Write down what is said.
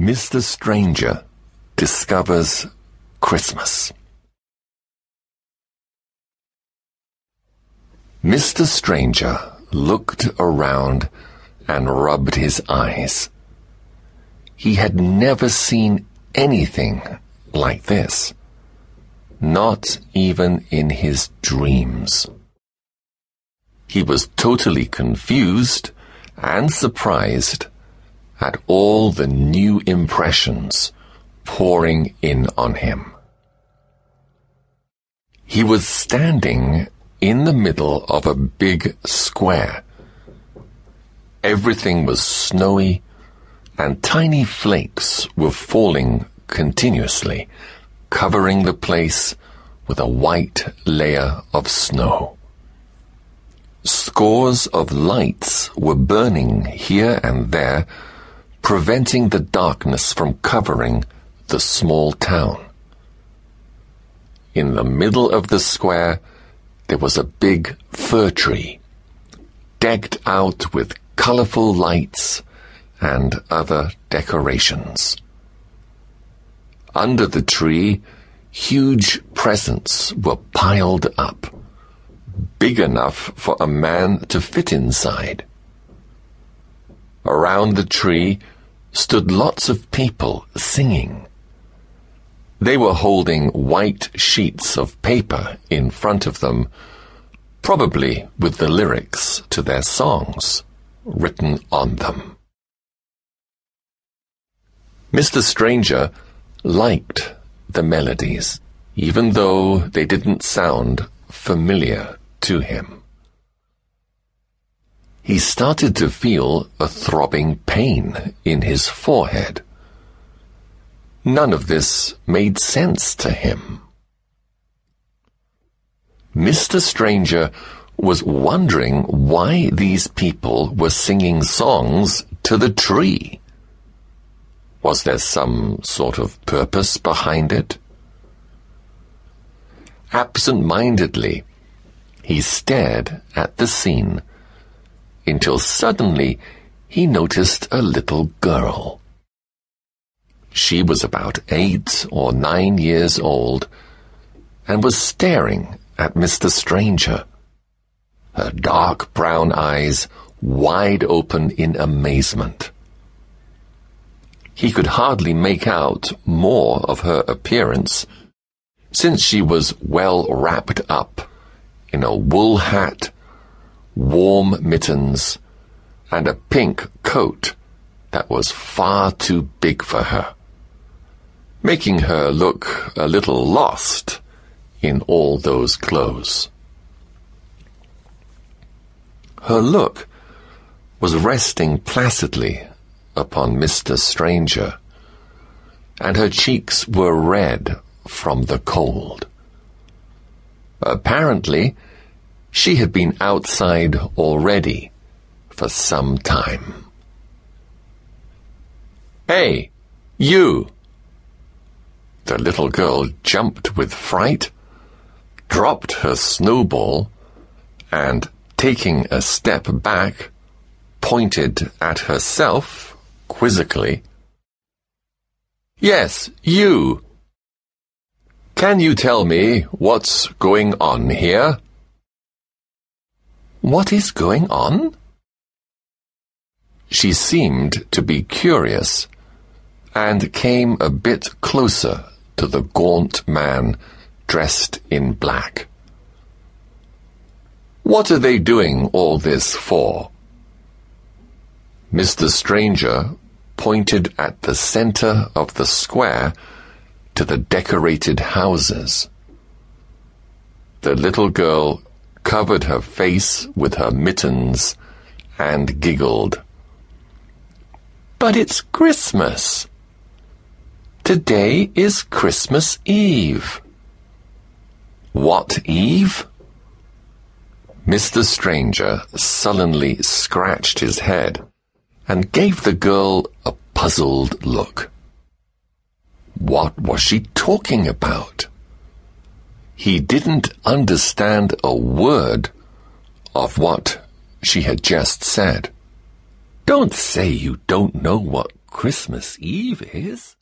Mr. Stranger discovers Christmas. Mr. Stranger looked around and rubbed his eyes. He had never seen anything like this. Not even in his dreams. He was totally confused and surprised at all the new impressions pouring in on him. He was standing in the middle of a big square. Everything was snowy and tiny flakes were falling continuously, covering the place with a white layer of snow. Scores of lights were burning here and there, preventing the darkness from covering the small town. In the middle of the square, there was a big fir tree, decked out with colorful lights and other decorations. Under the tree, huge presents were piled up big enough for a man to fit inside. Around the tree stood lots of people singing. They were holding white sheets of paper in front of them, probably with the lyrics to their songs written on them. Mr. Stranger liked the melodies, even though they didn't sound familiar to him. He started to feel a throbbing pain in his forehead. None of this made sense to him. Mr. Stranger was wondering why these people were singing songs to the tree. Was there some sort of purpose behind it? Absent-mindedly, he stared at the scene until suddenly he noticed a little girl. She was about eight or nine years old and was staring at Mr. Stranger, her dark brown eyes wide open in amazement. He could hardly make out more of her appearance, since she was well wrapped up in a wool hat, warm mittens, and a pink coat that was far too big for her, making her look a little lost in all those clothes. Her look was resting placidly upon Mr. Stranger, and her cheeks were red from the cold. Apparently, she had been outside already for some time. Hey, you! The little girl jumped with fright, dropped her snowball, and, taking a step back, pointed at herself quizzically. Yes, you! Can you tell me what's going on here? What is going on? She seemed to be curious and came a bit closer to the gaunt man dressed in black. What are they doing all this for? Mr. Stranger pointed at the center of the square to the decorated houses. The little girl covered her face with her mittens and giggled. But it's Christmas. Today is Christmas Eve. What Eve? Mr. Stranger sullenly scratched his head and gave the girl a puzzled look. What was she talking about? He didn't understand a word of what she had just said. Don't say you don't know what Christmas Eve is?